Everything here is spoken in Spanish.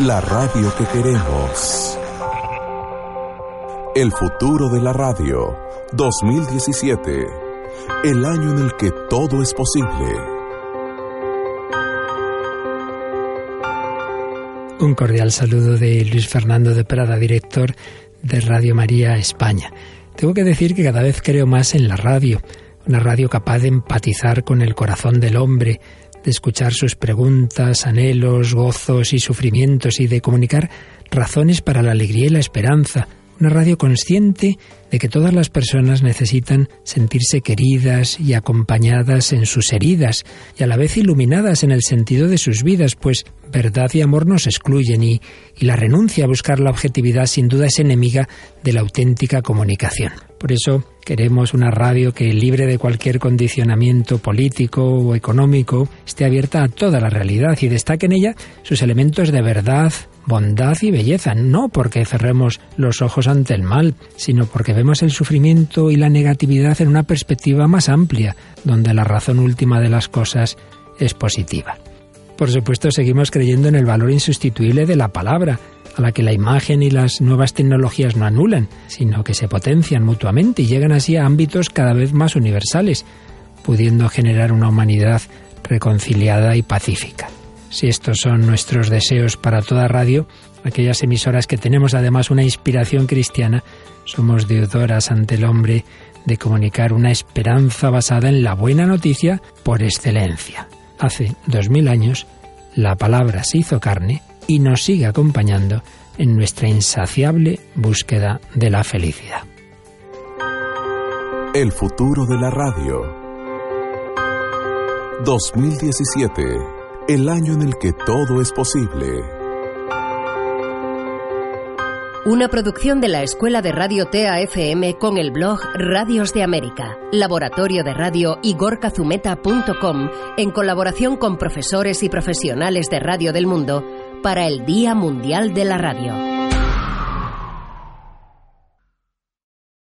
La radio que queremos. El futuro de la radio. 2017. El año en el que todo es posible. Un cordial saludo de Luis Fernando de Prada, director de Radio María España. Tengo que decir que cada vez creo más en la radio, una radio capaz de empatizar con el corazón del hombre, de escuchar sus preguntas, anhelos, gozos y sufrimientos y de comunicar razones para la alegría y la esperanza. Una radio consciente de que todas las personas necesitan sentirse queridas y acompañadas en sus heridas y a la vez iluminadas en el sentido de sus vidas, pues verdad y amor nos excluyen y, y la renuncia a buscar la objetividad sin duda es enemiga de la auténtica comunicación. Por eso queremos una radio que, libre de cualquier condicionamiento político o económico, esté abierta a toda la realidad y destaque en ella sus elementos de verdad, bondad y belleza, no porque cerremos los ojos ante el mal, sino porque vemos el sufrimiento y la negatividad en una perspectiva más amplia, donde la razón última de las cosas es positiva. Por supuesto, seguimos creyendo en el valor insustituible de la palabra, a la que la imagen y las nuevas tecnologías no anulan, sino que se potencian mutuamente y llegan así a ámbitos cada vez más universales, pudiendo generar una humanidad reconciliada y pacífica. Si estos son nuestros deseos para toda radio, aquellas emisoras que tenemos además una inspiración cristiana, somos deudoras ante el hombre de comunicar una esperanza basada en la buena noticia por excelencia. Hace dos mil años, la palabra se hizo carne y nos sigue acompañando en nuestra insaciable búsqueda de la felicidad. El futuro de la radio. 2017, el año en el que todo es posible. Una producción de la Escuela de Radio TAFM con el blog Radios de América, Laboratorio de Radio y gorkazumeta.com en colaboración con profesores y profesionales de radio del mundo para el Día Mundial de la Radio.